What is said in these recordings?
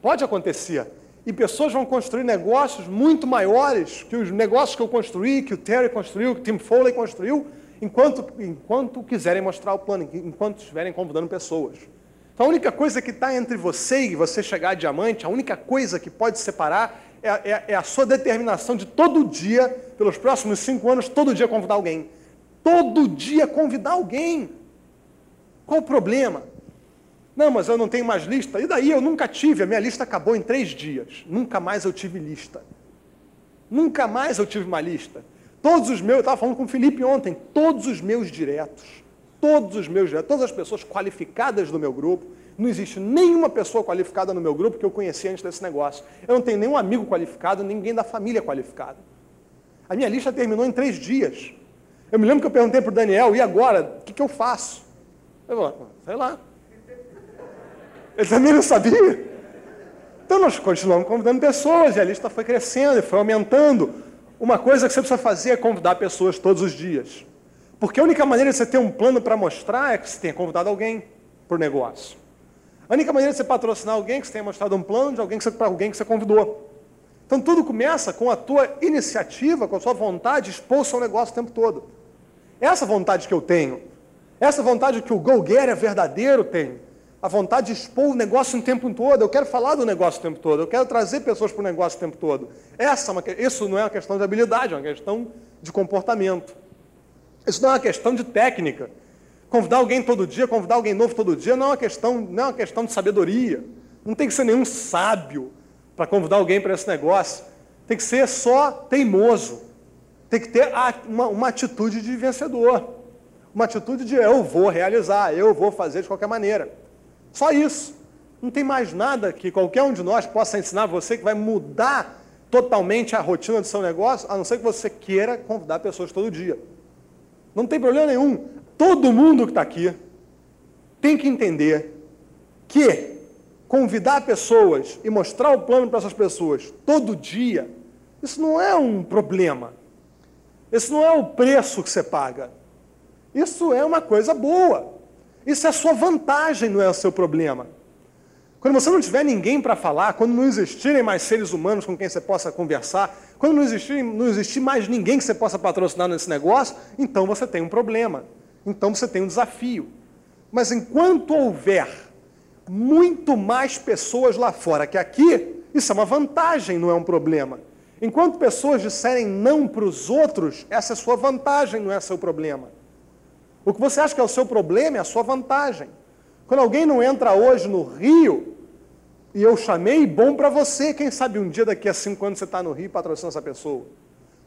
Pode acontecer. E pessoas vão construir negócios muito maiores que os negócios que eu construí, que o Terry construiu, que o Tim Foley construiu, enquanto, enquanto quiserem mostrar o plano, enquanto estiverem convidando pessoas. Então a única coisa que está entre você e você chegar a diamante, a única coisa que pode separar é, é, é, a sua determinação de todo dia, pelos próximos cinco anos, todo dia convidar alguém. Todo dia convidar alguém. Qual o problema? Não, mas eu não tenho mais lista. E daí eu nunca tive, a minha lista acabou em três dias. Nunca mais eu tive lista. Nunca mais eu tive uma lista. Todos os meus, eu estava falando com o Felipe ontem, todos os meus diretos, todos os meus diretos, todas as pessoas qualificadas do meu grupo, não existe nenhuma pessoa qualificada no meu grupo que eu conheci antes desse negócio. Eu não tenho nenhum amigo qualificado, ninguém da família qualificado. A minha lista terminou em três dias. Eu me lembro que eu perguntei para o Daniel, e agora? O que, que eu faço? Eu falei, sei lá. Ele também não sabia. Então nós continuamos convidando pessoas e a lista foi crescendo e foi aumentando. Uma coisa que você precisa fazer é convidar pessoas todos os dias. Porque a única maneira de você ter um plano para mostrar é que você tenha convidado alguém por negócio. A única maneira de você patrocinar alguém é que você tenha mostrado um plano de alguém que você, para alguém que você convidou. Então tudo começa com a tua iniciativa, com a sua vontade de expor o seu negócio o tempo todo. Essa vontade que eu tenho, essa vontade que o Go Getter verdadeiro tem, a vontade de expor o negócio o tempo todo. Eu quero falar do negócio o tempo todo. Eu quero trazer pessoas para o negócio o tempo todo. Essa, é isso não é uma questão de habilidade, é uma questão de comportamento. Isso não é uma questão de técnica. Convidar alguém todo dia, convidar alguém novo todo dia, não é uma questão, não é uma questão de sabedoria. Não tem que ser nenhum sábio para convidar alguém para esse negócio. Tem que ser só teimoso. Tem que ter uma, uma atitude de vencedor. Uma atitude de eu vou realizar, eu vou fazer de qualquer maneira. Só isso. Não tem mais nada que qualquer um de nós possa ensinar você que vai mudar totalmente a rotina do seu negócio, a não ser que você queira convidar pessoas todo dia. Não tem problema nenhum. Todo mundo que está aqui tem que entender que convidar pessoas e mostrar o plano para essas pessoas todo dia, isso não é um problema. Isso não é o preço que você paga. Isso é uma coisa boa. Isso é a sua vantagem, não é o seu problema. Quando você não tiver ninguém para falar, quando não existirem mais seres humanos com quem você possa conversar, quando não existir, não existir mais ninguém que você possa patrocinar nesse negócio, então você tem um problema. Então você tem um desafio. Mas enquanto houver muito mais pessoas lá fora que aqui, isso é uma vantagem, não é um problema. Enquanto pessoas disserem não para os outros, essa é sua vantagem, não é seu problema. O que você acha que é o seu problema é a sua vantagem. Quando alguém não entra hoje no Rio, e eu chamei, bom para você, quem sabe um dia daqui a cinco anos você está no Rio e patrocina essa pessoa.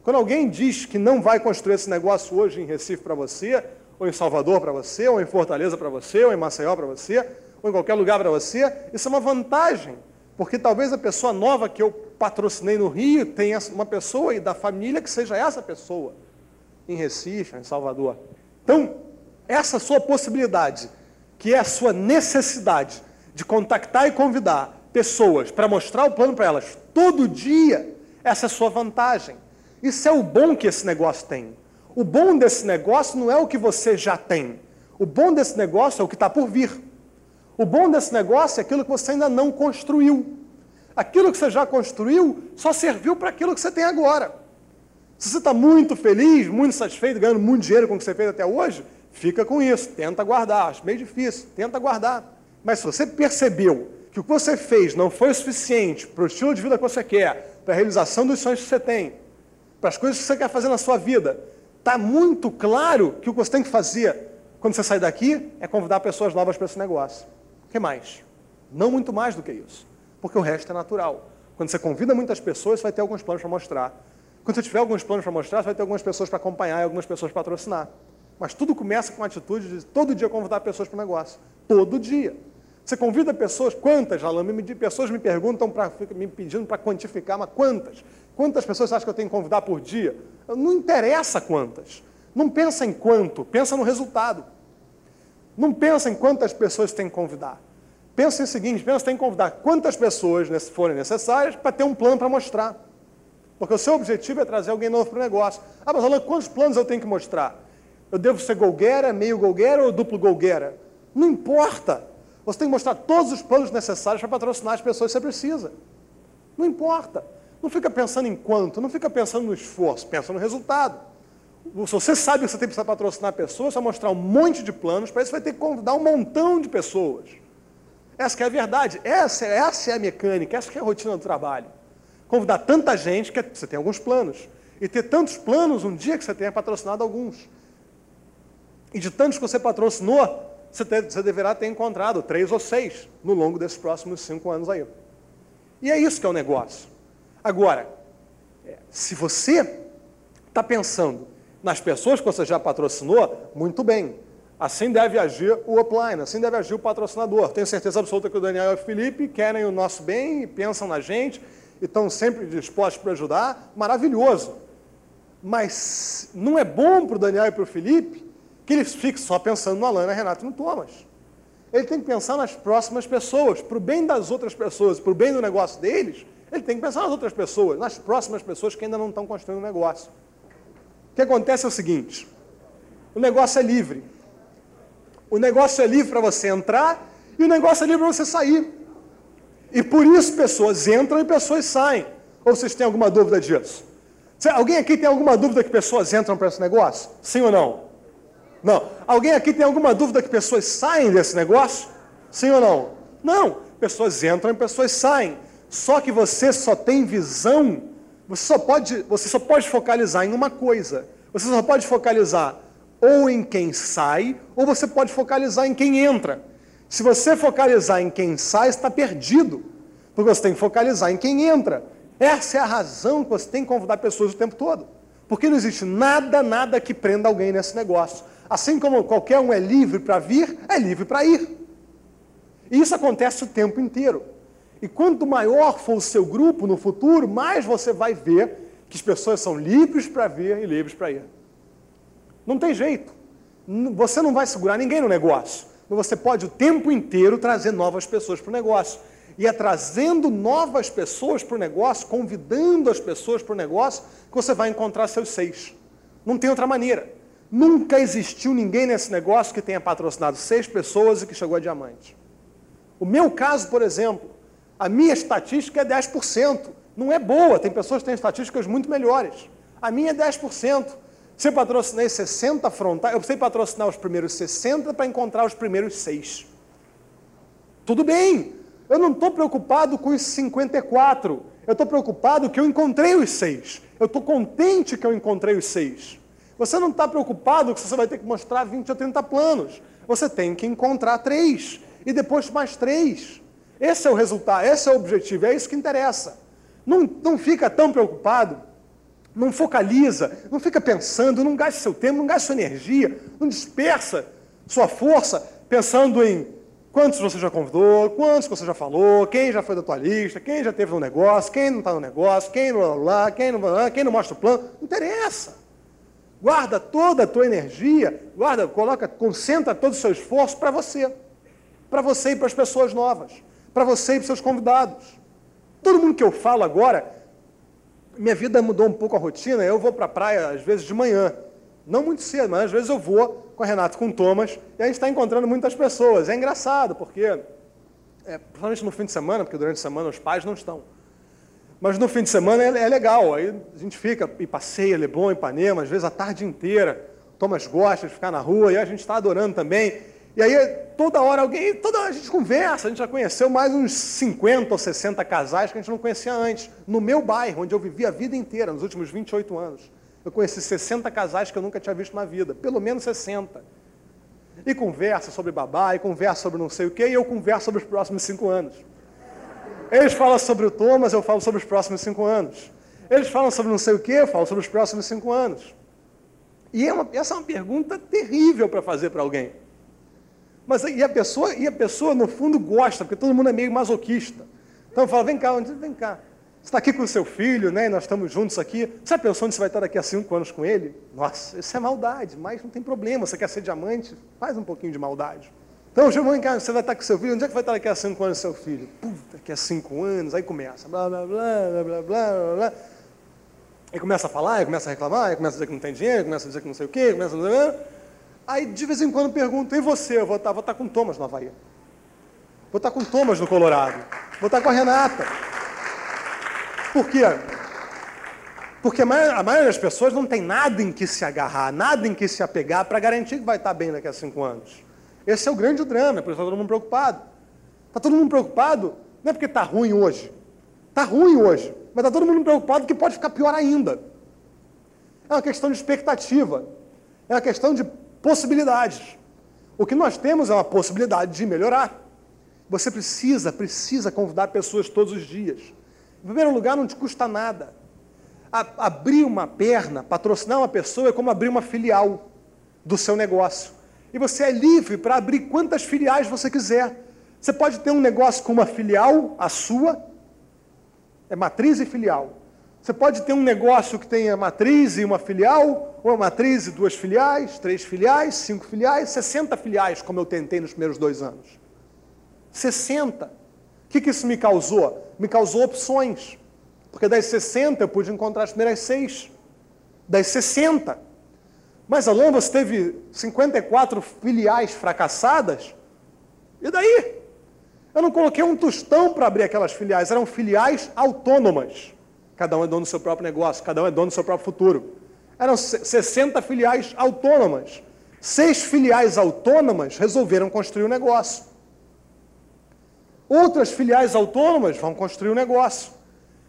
Quando alguém diz que não vai construir esse negócio hoje em Recife para você, ou em Salvador para você, ou em Fortaleza para você, ou em Maceió para você, ou em qualquer lugar para você, isso é uma vantagem. Porque talvez a pessoa nova que eu patrocinei no Rio tenha uma pessoa e da família que seja essa pessoa, em Recife, em Salvador. Então, essa sua possibilidade, que é a sua necessidade de contactar e convidar pessoas para mostrar o plano para elas todo dia, essa é a sua vantagem. Isso é o bom que esse negócio tem. O bom desse negócio não é o que você já tem. O bom desse negócio é o que está por vir. O bom desse negócio é aquilo que você ainda não construiu. Aquilo que você já construiu só serviu para aquilo que você tem agora. Se você está muito feliz, muito satisfeito, ganhando muito dinheiro com o que você fez até hoje, Fica com isso, tenta guardar. Acho meio difícil, tenta guardar. Mas se você percebeu que o que você fez não foi o suficiente para o estilo de vida que você quer, para a realização dos sonhos que você tem, para as coisas que você quer fazer na sua vida, está muito claro que o que você tem que fazer quando você sair daqui é convidar pessoas novas para esse negócio. O que mais? Não muito mais do que isso. Porque o resto é natural. Quando você convida muitas pessoas, você vai ter alguns planos para mostrar. Quando você tiver alguns planos para mostrar, você vai ter algumas pessoas para acompanhar e algumas pessoas para patrocinar. Mas tudo começa com a atitude de todo dia convidar pessoas para o negócio. Todo dia. Você convida pessoas, quantas, Alan? Pessoas me perguntam, pra, me pedindo para quantificar, mas quantas? Quantas pessoas você acha que eu tenho que convidar por dia? Não interessa quantas. Não pensa em quanto, pensa no resultado. Não pensa em quantas pessoas tem que convidar. Pensa em seguinte, pensa tem que convidar quantas pessoas forem necessárias para ter um plano para mostrar. Porque o seu objetivo é trazer alguém novo para o negócio. Ah, mas Alan, quantos planos eu tenho que mostrar? Eu devo ser golguera, meio golguera ou duplo golguera? Não importa. Você tem que mostrar todos os planos necessários para patrocinar as pessoas que você precisa. Não importa. Não fica pensando em quanto, não fica pensando no esforço, pensa no resultado. Se você sabe que você tem que patrocinar pessoas, você vai mostrar um monte de planos, para isso vai ter que convidar um montão de pessoas. Essa é a verdade, essa, essa é a mecânica, essa é a rotina do trabalho. Convidar tanta gente que você tem alguns planos. E ter tantos planos um dia que você tenha patrocinado alguns. E de tantos que você patrocinou, você, você deverá ter encontrado três ou seis no longo desses próximos cinco anos aí. E é isso que é o negócio. Agora, é, se você está pensando nas pessoas que você já patrocinou, muito bem. Assim deve agir o upline, assim deve agir o patrocinador. Tenho certeza absoluta que o Daniel e o Felipe querem o nosso bem, pensam na gente e estão sempre dispostos para ajudar. Maravilhoso. Mas não é bom para o Daniel e para o Felipe que eles fiquem só pensando no Alana, Renato e no Thomas. Ele tem que pensar nas próximas pessoas, para o bem das outras pessoas, para o bem do negócio deles, ele tem que pensar nas outras pessoas, nas próximas pessoas que ainda não estão construindo o negócio. O que acontece é o seguinte: o negócio é livre. O negócio é livre para você entrar e o negócio é livre para você sair. E por isso pessoas entram e pessoas saem. Ou vocês têm alguma dúvida disso? Alguém aqui tem alguma dúvida que pessoas entram para esse negócio? Sim ou não? Não. Alguém aqui tem alguma dúvida que pessoas saem desse negócio? Sim ou não? Não. Pessoas entram e pessoas saem. Só que você só tem visão você só pode, você só pode focalizar em uma coisa. Você só pode focalizar ou em quem sai, ou você pode focalizar em quem entra. Se você focalizar em quem sai, está perdido. Porque você tem que focalizar em quem entra. Essa é a razão que você tem que convidar pessoas o tempo todo. Porque não existe nada, nada que prenda alguém nesse negócio. Assim como qualquer um é livre para vir, é livre para ir. E isso acontece o tempo inteiro. E quanto maior for o seu grupo no futuro, mais você vai ver que as pessoas são livres para vir e livres para ir. Não tem jeito. Você não vai segurar ninguém no negócio. Você pode o tempo inteiro trazer novas pessoas para o negócio. E é trazendo novas pessoas para o negócio, convidando as pessoas para o negócio, que você vai encontrar seus seis. Não tem outra maneira. Nunca existiu ninguém nesse negócio que tenha patrocinado seis pessoas e que chegou a diamante. O meu caso, por exemplo, a minha estatística é 10%. Não é boa, tem pessoas que têm estatísticas muito melhores. A minha é 10%. Se eu patrocinei 60 frontais, eu precisei patrocinar os primeiros 60 para encontrar os primeiros 6. Tudo bem, eu não estou preocupado com os 54. Eu estou preocupado que eu encontrei os 6. Eu estou contente que eu encontrei os 6. Você não está preocupado que você vai ter que mostrar 20 ou 30 planos. Você tem que encontrar 3. E depois mais 3. Esse é o resultado, esse é o objetivo, é isso que interessa. Não, não fica tão preocupado, não focaliza, não fica pensando, não gaste seu tempo, não gaste sua energia, não dispersa sua força pensando em quantos você já convidou, quantos você já falou, quem já foi da tua lista, quem já teve no negócio, quem não está no negócio, quem não lá, quem não quem não mostra o plano. Não interessa. Guarda toda a tua energia, guarda, coloca, concentra todo o seu esforço para você. Para você e para as pessoas novas para você e para seus convidados. Todo mundo que eu falo agora, minha vida mudou um pouco a rotina, eu vou para a praia às vezes de manhã. Não muito cedo, mas às vezes eu vou com a Renato, com o Thomas, e a gente está encontrando muitas pessoas. É engraçado, porque, é, principalmente no fim de semana, porque durante a semana os pais não estão. Mas no fim de semana é, é legal, aí a gente fica e passeia Leblon, Ipanema, às vezes a tarde inteira. Thomas gosta de ficar na rua, e a gente está adorando também. E aí, toda hora alguém, toda hora a gente conversa, a gente já conheceu mais uns 50 ou 60 casais que a gente não conhecia antes. No meu bairro, onde eu vivi a vida inteira, nos últimos 28 anos. Eu conheci 60 casais que eu nunca tinha visto na vida, pelo menos 60. E conversa sobre babá, e conversa sobre não sei o quê, e eu converso sobre os próximos cinco anos. Eles falam sobre o Thomas, eu falo sobre os próximos cinco anos. Eles falam sobre não sei o quê, eu falo sobre os próximos cinco anos. E é uma, essa é uma pergunta terrível para fazer para alguém. Mas e a pessoa, e a pessoa no fundo gosta, porque todo mundo é meio masoquista. Então fala, vem cá, vem cá. Você está aqui com o seu filho, né? E nós estamos juntos aqui. Você pensou onde você vai estar daqui a cinco anos com ele? Nossa, isso é maldade, mas não tem problema. Você quer ser diamante? Faz um pouquinho de maldade. Então, vem cá, você vai estar com seu filho, onde é que vai estar daqui a cinco anos seu filho? Puta, daqui a cinco anos, aí começa, blá, blá, blá, blá, blá, blá, blá. Aí começa a falar, aí começa a reclamar, aí começa a dizer que não tem dinheiro, começa a dizer que não sei o quê, começa a... Aí de vez em quando pergunto, e você? Eu vou estar, vou estar com Thomas no Havaí. Vou estar com o Thomas no Colorado. Vou estar com a Renata. Por quê? Porque a maioria das pessoas não tem nada em que se agarrar, nada em que se apegar para garantir que vai estar bem daqui a cinco anos. Esse é o grande drama, por isso está todo mundo preocupado. Está todo mundo preocupado, não é porque está ruim hoje. Está ruim hoje, mas está todo mundo preocupado que pode ficar pior ainda. É uma questão de expectativa, é uma questão de possibilidades. O que nós temos é uma possibilidade de melhorar. Você precisa, precisa convidar pessoas todos os dias. Em primeiro lugar, não te custa nada. A, abrir uma perna, patrocinar uma pessoa é como abrir uma filial do seu negócio. E você é livre para abrir quantas filiais você quiser. Você pode ter um negócio com uma filial, a sua, é matriz e filial. Você pode ter um negócio que tenha matriz e uma filial, ou uma matriz e duas filiais, três filiais, cinco filiais, 60 filiais, como eu tentei nos primeiros dois anos. 60. O que, que isso me causou? Me causou opções. Porque das 60 eu pude encontrar as primeiras seis. Das 60. Mas a Lambas teve 54 filiais fracassadas. E daí? Eu não coloquei um tostão para abrir aquelas filiais, eram filiais autônomas. Cada um é dono do seu próprio negócio, cada um é dono do seu próprio futuro. Eram 60 filiais autônomas. Seis filiais autônomas resolveram construir o um negócio. Outras filiais autônomas vão construir o um negócio.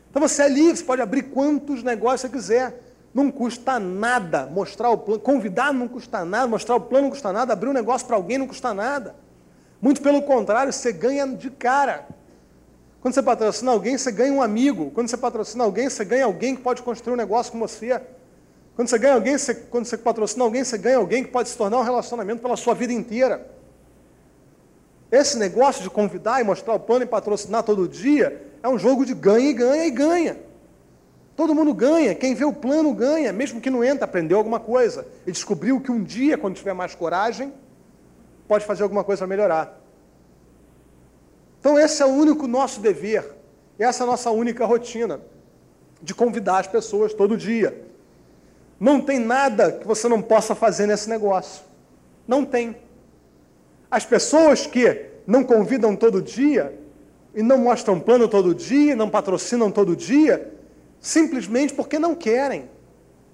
Então você é livre, você pode abrir quantos negócios você quiser. Não custa nada mostrar o plano, convidar não custa nada, mostrar o plano não custa nada, abrir um negócio para alguém não custa nada. Muito pelo contrário, você ganha de cara. Quando você patrocina alguém, você ganha um amigo. Quando você patrocina alguém, você ganha alguém que pode construir um negócio com você. Quando você ganha alguém, você, quando você patrocina alguém, você ganha alguém que pode se tornar um relacionamento pela sua vida inteira. Esse negócio de convidar e mostrar o plano e patrocinar todo dia é um jogo de ganha e ganha e ganha. Todo mundo ganha, quem vê o plano ganha, mesmo que não entre, aprendeu alguma coisa e descobriu que um dia, quando tiver mais coragem, pode fazer alguma coisa para melhorar. Então, esse é o único nosso dever, essa é a nossa única rotina, de convidar as pessoas todo dia. Não tem nada que você não possa fazer nesse negócio. Não tem. As pessoas que não convidam todo dia, e não mostram plano todo dia, não patrocinam todo dia, simplesmente porque não querem.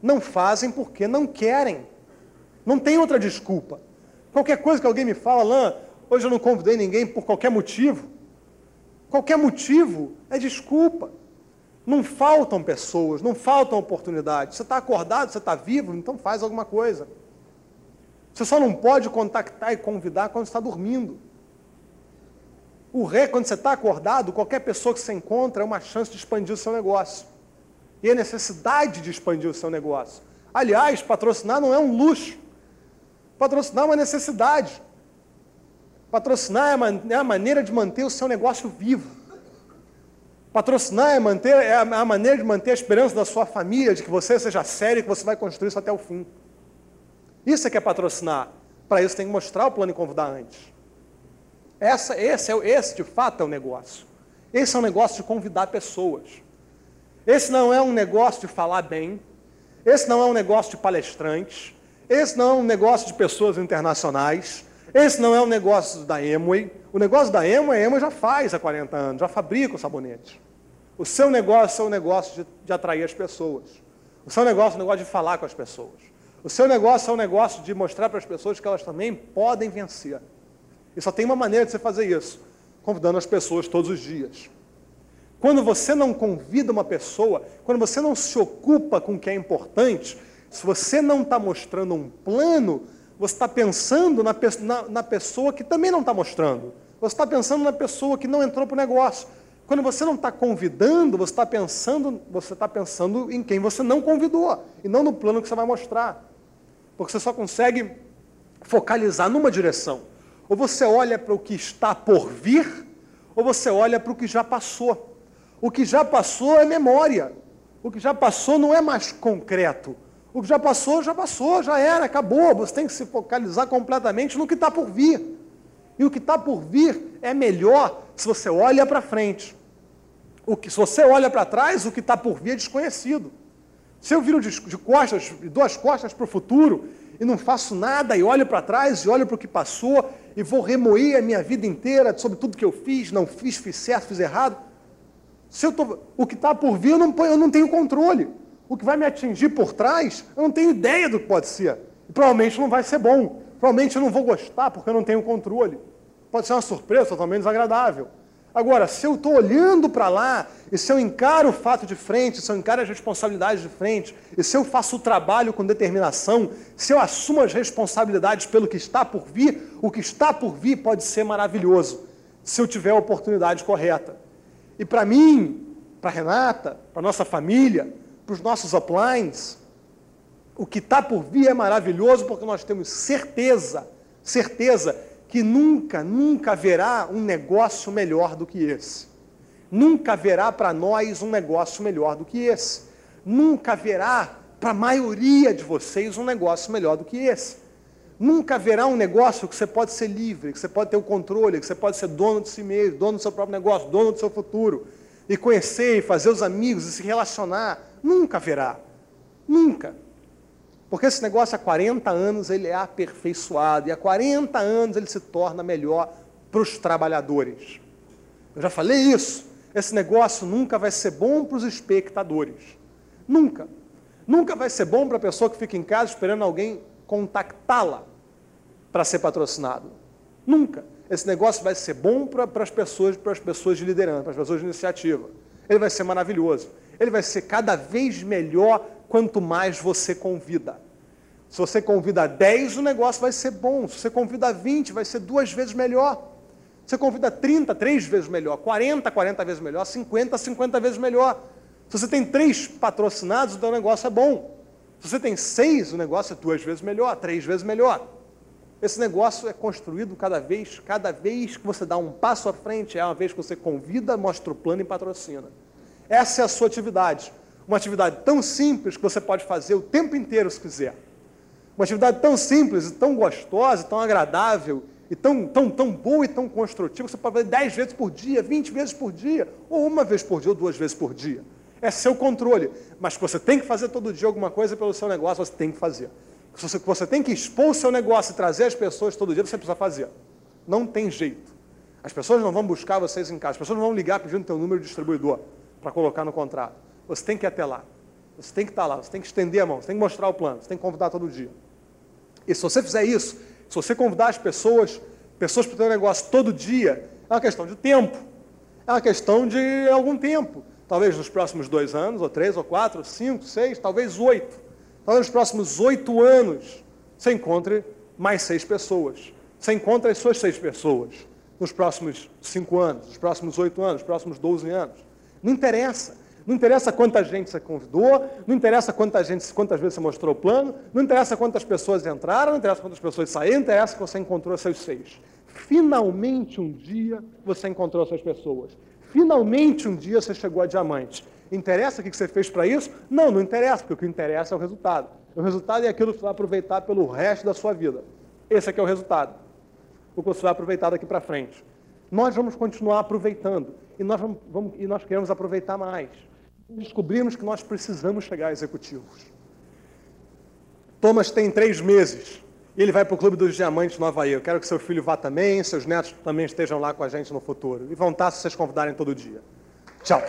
Não fazem porque não querem. Não tem outra desculpa. Qualquer coisa que alguém me fala, Lã, hoje eu não convidei ninguém por qualquer motivo. Qualquer motivo é desculpa. Não faltam pessoas, não faltam oportunidades. Você está acordado, você está vivo, então faz alguma coisa. Você só não pode contactar e convidar quando está dormindo. O ré, quando você está acordado, qualquer pessoa que você encontra é uma chance de expandir o seu negócio. E a necessidade de expandir o seu negócio. Aliás, patrocinar não é um luxo. Patrocinar é uma necessidade. Patrocinar é, é a maneira de manter o seu negócio vivo. Patrocinar é, manter, é a maneira de manter a esperança da sua família, de que você seja sério e que você vai construir isso até o fim. Isso é que é patrocinar. Para isso tem que mostrar o plano e convidar antes. Essa, esse, é, esse, de fato, é o negócio. Esse é um negócio de convidar pessoas. Esse não é um negócio de falar bem. Esse não é um negócio de palestrantes. Esse não é um negócio de pessoas internacionais. Esse não é um negócio da Emway. O negócio da Emway, a Emway já faz há 40 anos, já fabrica o sabonete. O seu negócio é o negócio de, de atrair as pessoas. O seu negócio é o negócio de falar com as pessoas. O seu negócio é o negócio de mostrar para as pessoas que elas também podem vencer. E só tem uma maneira de você fazer isso, convidando as pessoas todos os dias. Quando você não convida uma pessoa, quando você não se ocupa com o que é importante, se você não está mostrando um plano, você está pensando na, na, na, pessoa que também não está mostrando. Você está pensando na pessoa que não entrou para o negócio. Quando você não está convidando, você está pensando, você está pensando em quem você não convidou e não no plano que você vai mostrar. Porque você só consegue focalizar numa direção. Ou você olha para o que está por vir, ou você olha para o que já passou. O que já passou é memória. O que já passou não é mais concreto. O que já passou, já passou, já era, acabou. Você tem que se focalizar completamente no que está por vir. E o que está por vir é melhor se você olha para frente. O que, se você olha para trás, o que está por vir é desconhecido. Se eu viro de, de costas, duas costas para o futuro, e não faço nada, e olho para trás e olho para o que passou, e vou remoer a minha vida inteira sobre tudo que eu fiz, não fiz, fiz certo, fiz errado. Se eu tô, o que está por vir, eu não, eu não tenho controle. O que vai me atingir por trás, eu não tenho ideia do que pode ser. E provavelmente não vai ser bom. Provavelmente eu não vou gostar porque eu não tenho controle. Pode ser uma surpresa totalmente desagradável. Agora, se eu estou olhando para lá, e se eu encaro o fato de frente, se eu encaro as responsabilidades de frente, e se eu faço o trabalho com determinação, se eu assumo as responsabilidades pelo que está por vir, o que está por vir pode ser maravilhoso, se eu tiver a oportunidade correta. E para mim, para Renata, para nossa família, para os nossos uplines, o que está por vir é maravilhoso porque nós temos certeza, certeza que nunca, nunca haverá um negócio melhor do que esse. Nunca haverá para nós um negócio melhor do que esse. Nunca haverá para a maioria de vocês um negócio melhor do que esse. Nunca haverá um negócio que você pode ser livre, que você pode ter o controle, que você pode ser dono de si mesmo, dono do seu próprio negócio, dono do seu futuro, e conhecer, e fazer os amigos, e se relacionar. Nunca haverá. Nunca. Porque esse negócio há 40 anos ele é aperfeiçoado, e há 40 anos ele se torna melhor para os trabalhadores. Eu já falei isso. Esse negócio nunca vai ser bom para os espectadores. Nunca. Nunca vai ser bom para a pessoa que fica em casa esperando alguém contactá-la para ser patrocinado. Nunca. Esse negócio vai ser bom para, as pessoas, para as pessoas de liderança, para as pessoas de iniciativa. Ele vai ser maravilhoso. Ele vai ser cada vez melhor quanto mais você convida. Se você convida 10, o negócio vai ser bom. Se você convida 20, vai ser duas vezes melhor. Se você convida 30, três vezes melhor. 40, 40 vezes melhor. 50, 50 vezes melhor. Se você tem três patrocinados, o seu negócio é bom. Se você tem seis, o negócio é duas vezes melhor, três vezes melhor. Esse negócio é construído cada vez, cada vez que você dá um passo à frente, é uma vez que você convida, mostra o plano e patrocina. Essa é a sua atividade uma atividade tão simples que você pode fazer o tempo inteiro se quiser. Uma atividade tão simples, tão gostosa, tão agradável, e tão, tão, tão boa e tão construtiva, que você pode fazer 10 vezes por dia, 20 vezes por dia, ou uma vez por dia, ou duas vezes por dia. É seu controle. Mas que você tem que fazer todo dia alguma coisa pelo seu negócio, você tem que fazer. Se você, você tem que expor o seu negócio e trazer as pessoas todo dia, você precisa fazer. Não tem jeito. As pessoas não vão buscar vocês em casa, as pessoas não vão ligar pedindo teu número de distribuidor para colocar no contrato. Você tem que ir até lá. Você tem que estar lá, você tem que estender a mão, você tem que mostrar o plano, você tem que convidar todo dia. E se você fizer isso, se você convidar as pessoas, pessoas para o seu negócio todo dia, é uma questão de tempo. É uma questão de algum tempo. Talvez nos próximos dois anos, ou três, ou quatro, ou cinco, seis, talvez oito. Talvez nos próximos oito anos você encontre mais seis pessoas. Você encontra as suas seis pessoas nos próximos cinco anos, nos próximos oito anos, nos próximos doze anos. Não interessa. Não interessa quanta gente você convidou, não interessa quanta gente, quantas vezes você mostrou o plano, não interessa quantas pessoas entraram, não interessa quantas pessoas saíram, interessa que você encontrou seus seis. Finalmente um dia você encontrou essas pessoas. Finalmente um dia você chegou a diamante. Interessa o que você fez para isso? Não, não interessa, porque o que interessa é o resultado. O resultado é aquilo que você vai aproveitar pelo resto da sua vida. Esse aqui é o resultado. O que você vai aproveitar daqui para frente. Nós vamos continuar aproveitando. E nós, vamos, vamos, e nós queremos aproveitar mais descobrimos que nós precisamos chegar a executivos. Thomas tem três meses ele vai para o Clube dos Diamantes no Havaí. Eu quero que seu filho vá também, seus netos também estejam lá com a gente no futuro. E vão estar se vocês convidarem todo dia. Tchau.